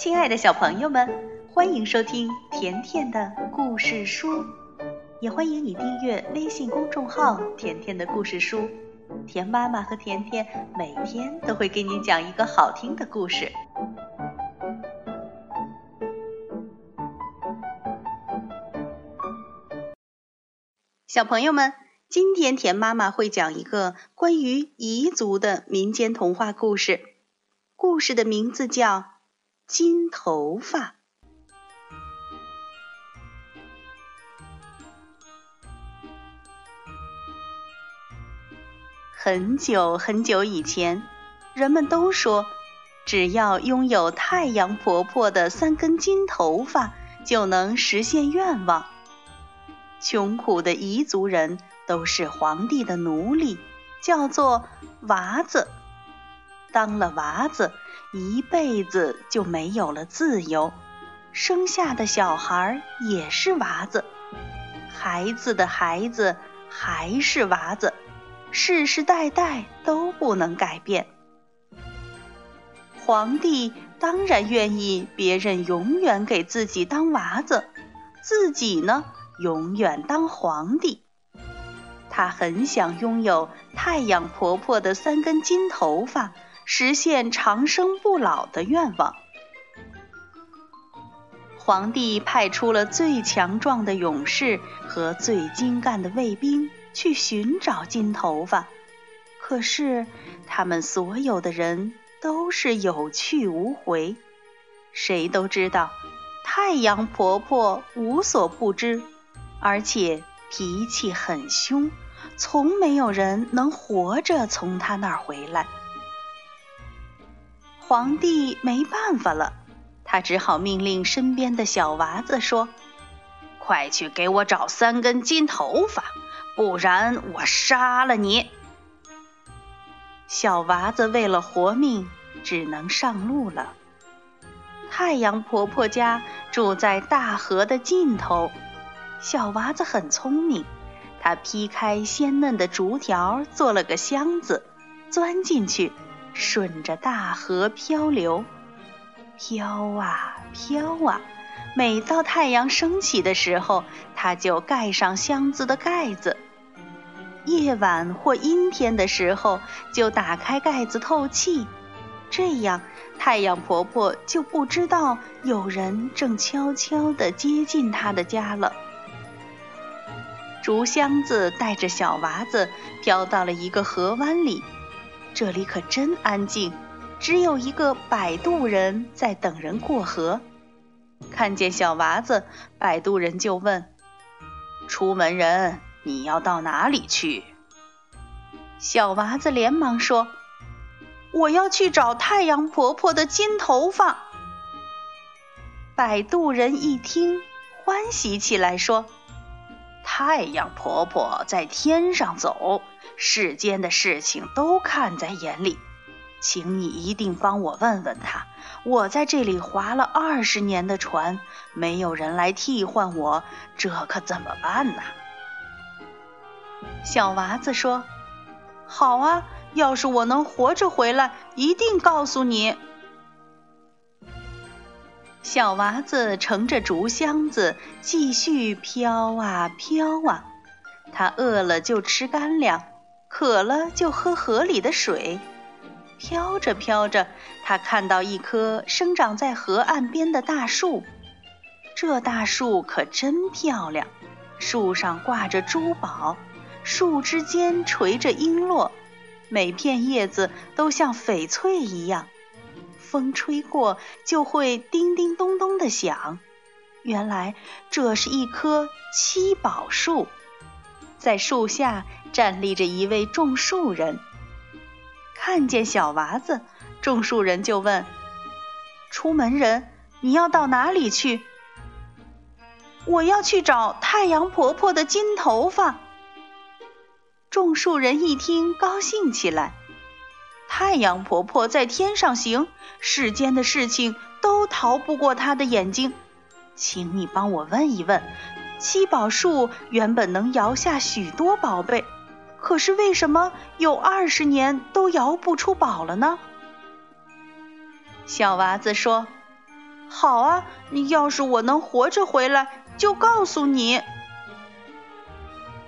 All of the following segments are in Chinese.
亲爱的小朋友们，欢迎收听甜甜的故事书，也欢迎你订阅微信公众号“甜甜的故事书”。甜妈妈和甜甜每天都会给你讲一个好听的故事。小朋友们，今天甜妈妈会讲一个关于彝族的民间童话故事，故事的名字叫。金头发。很久很久以前，人们都说，只要拥有太阳婆婆的三根金头发，就能实现愿望。穷苦的彝族人都是皇帝的奴隶，叫做娃子。当了娃子。一辈子就没有了自由，生下的小孩也是娃子，孩子的孩子还是娃子，世世代代都不能改变。皇帝当然愿意别人永远给自己当娃子，自己呢永远当皇帝。他很想拥有太阳婆婆的三根金头发。实现长生不老的愿望。皇帝派出了最强壮的勇士和最精干的卫兵去寻找金头发，可是他们所有的人都是有去无回。谁都知道，太阳婆婆无所不知，而且脾气很凶，从没有人能活着从她那儿回来。皇帝没办法了，他只好命令身边的小娃子说：“快去给我找三根金头发，不然我杀了你！”小娃子为了活命，只能上路了。太阳婆婆家住在大河的尽头，小娃子很聪明，他劈开鲜嫩的竹条，做了个箱子，钻进去。顺着大河漂流，飘啊飘啊，每到太阳升起的时候，它就盖上箱子的盖子；夜晚或阴天的时候，就打开盖子透气。这样，太阳婆婆就不知道有人正悄悄地接近她的家了。竹箱子带着小娃子飘到了一个河湾里。这里可真安静，只有一个摆渡人在等人过河。看见小娃子，摆渡人就问：“出门人，你要到哪里去？”小娃子连忙说：“我要去找太阳婆婆的金头发。”摆渡人一听，欢喜起来，说：“太阳婆婆在天上走。”世间的事情都看在眼里，请你一定帮我问问他。我在这里划了二十年的船，没有人来替换我，这可怎么办呢？小娃子说：“好啊，要是我能活着回来，一定告诉你。”小娃子乘着竹箱子继续飘啊飘啊，他饿了就吃干粮。渴了就喝河里的水，飘着飘着，他看到一棵生长在河岸边的大树。这大树可真漂亮，树上挂着珠宝，树枝间垂着璎珞，每片叶子都像翡翠一样，风吹过就会叮叮咚咚的响。原来这是一棵七宝树。在树下站立着一位种树人，看见小娃子，种树人就问：“出门人，你要到哪里去？”“我要去找太阳婆婆的金头发。”种树人一听，高兴起来：“太阳婆婆在天上行，世间的事情都逃不过她的眼睛，请你帮我问一问。”七宝树原本能摇下许多宝贝，可是为什么有二十年都摇不出宝了呢？小娃子说：“好啊，要是我能活着回来，就告诉你。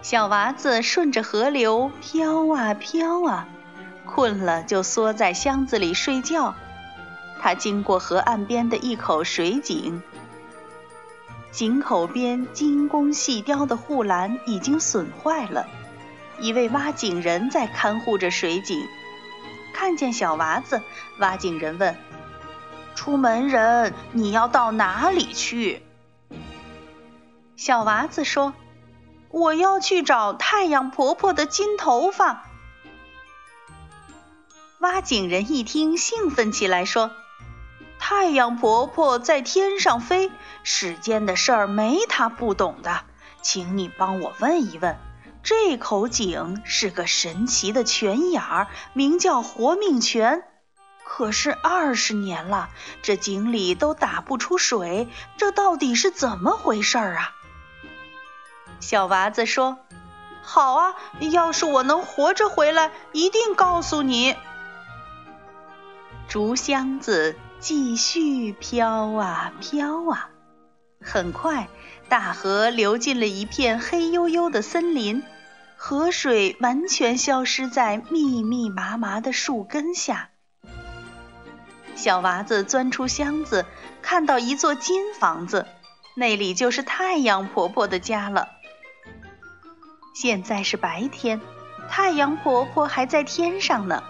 小娃子顺着河流飘啊飘啊，困了就缩在箱子里睡觉。他经过河岸边的一口水井，井口边精工细雕的护栏已经损坏了，一位挖井人在看护着水井。看见小娃子，挖井人问：“出门人，你要到哪里去？”小娃子说：“我要去找太阳婆婆的金头发。”挖井人一听，兴奋起来，说：“太阳婆婆在天上飞，世间的事儿没她不懂的，请你帮我问一问。”这口井是个神奇的泉眼儿，名叫活命泉。可是二十年了，这井里都打不出水，这到底是怎么回事儿啊？小娃子说：“好啊，要是我能活着回来，一定告诉你。”竹箱子继续飘啊飘啊，很快。大河流进了一片黑黝黝的森林，河水完全消失在密密麻麻的树根下。小娃子钻出箱子，看到一座金房子，那里就是太阳婆婆的家了。现在是白天，太阳婆婆还在天上呢。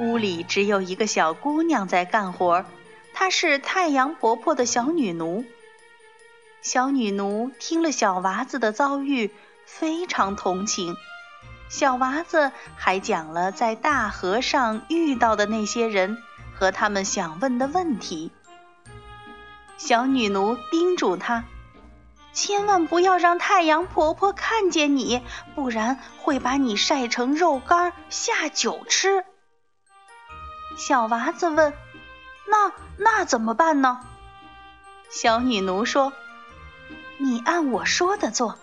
屋里只有一个小姑娘在干活，她是太阳婆婆的小女奴。小女奴听了小娃子的遭遇，非常同情。小娃子还讲了在大河上遇到的那些人和他们想问的问题。小女奴叮嘱他，千万不要让太阳婆婆看见你，不然会把你晒成肉干下酒吃。小娃子问：“那那怎么办呢？”小女奴说。你按我说的做。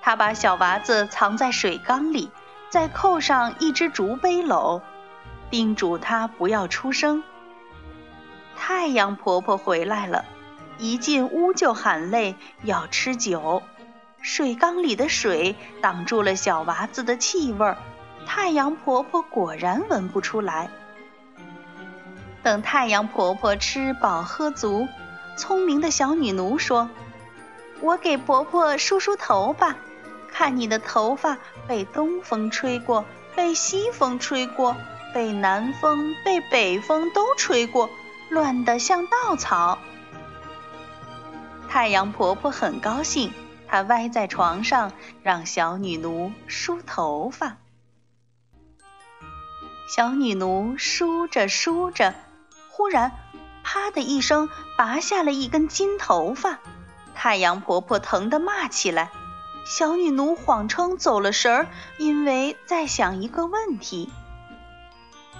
他把小娃子藏在水缸里，再扣上一只竹背篓，叮嘱他不要出声。太阳婆婆回来了，一进屋就喊累，要吃酒。水缸里的水挡住了小娃子的气味，太阳婆婆果然闻不出来。等太阳婆婆吃饱喝足，聪明的小女奴说。我给婆婆梳梳头发，看你的头发被东风吹过，被西风吹过，被南风、被北风都吹过，乱得像稻草。太阳婆婆很高兴，她歪在床上让小女奴梳头发。小女奴梳着梳着，忽然“啪”的一声，拔下了一根金头发。太阳婆婆疼得骂起来，小女奴谎称走了神儿，因为在想一个问题。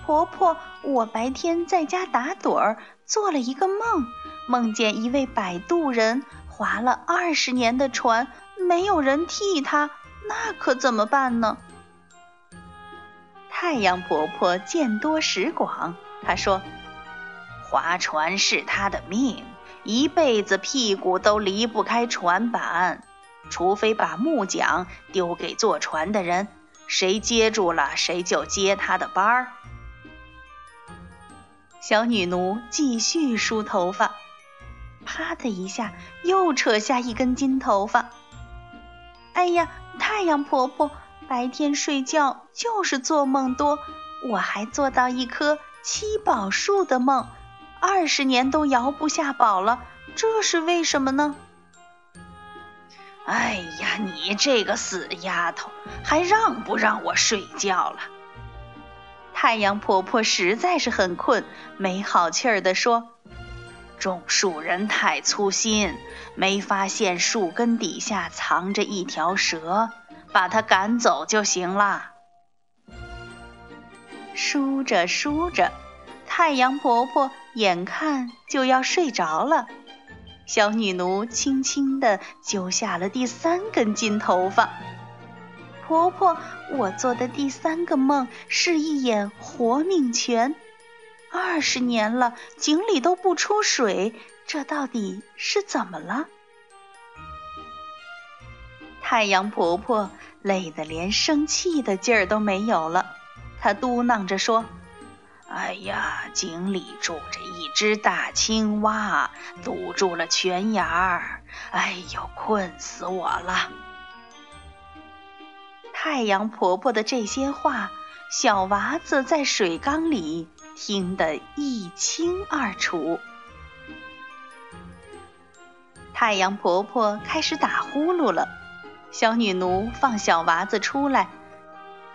婆婆，我白天在家打盹儿，做了一个梦，梦见一位摆渡人划了二十年的船，没有人替他，那可怎么办呢？太阳婆婆见多识广，她说：“划船是他的命。”一辈子屁股都离不开船板，除非把木桨丢给坐船的人，谁接住了谁就接他的班儿。小女奴继续梳头发，啪的一下又扯下一根金头发。哎呀，太阳婆婆，白天睡觉就是做梦多，我还做到一棵七宝树的梦。二十年都摇不下宝了，这是为什么呢？哎呀，你这个死丫头，还让不让我睡觉了？太阳婆婆实在是很困，没好气儿地说：“种树人太粗心，没发现树根底下藏着一条蛇，把它赶走就行了。”梳着梳着。太阳婆婆眼看就要睡着了，小女奴轻轻地揪下了第三根金头发。婆婆，我做的第三个梦是一眼活命泉，二十年了，井里都不出水，这到底是怎么了？太阳婆婆累得连生气的劲儿都没有了，她嘟囔着说：“哎呀，井里住着一只大青蛙，堵住了泉眼儿，哎呦，困死我了！”太阳婆婆的这些话，小娃子在水缸里听得一清二楚。太阳婆婆开始打呼噜了。小女奴放小娃子出来，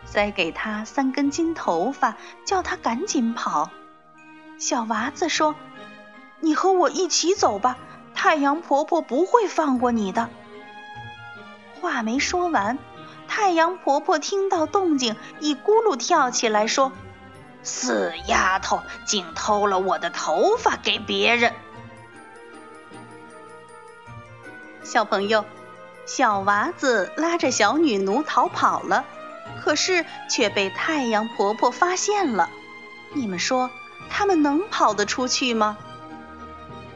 塞给他三根金头发，叫他赶紧跑。小娃子说：“你和我一起走吧，太阳婆婆不会放过你的。”话没说完，太阳婆婆听到动静，一咕噜跳起来说：“死丫头，竟偷了我的头发给别人！”小朋友。小娃子拉着小女奴逃跑了，可是却被太阳婆婆发现了。你们说，他们能跑得出去吗？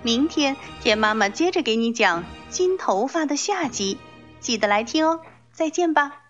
明天天妈妈接着给你讲金头发的下集，记得来听哦。再见吧。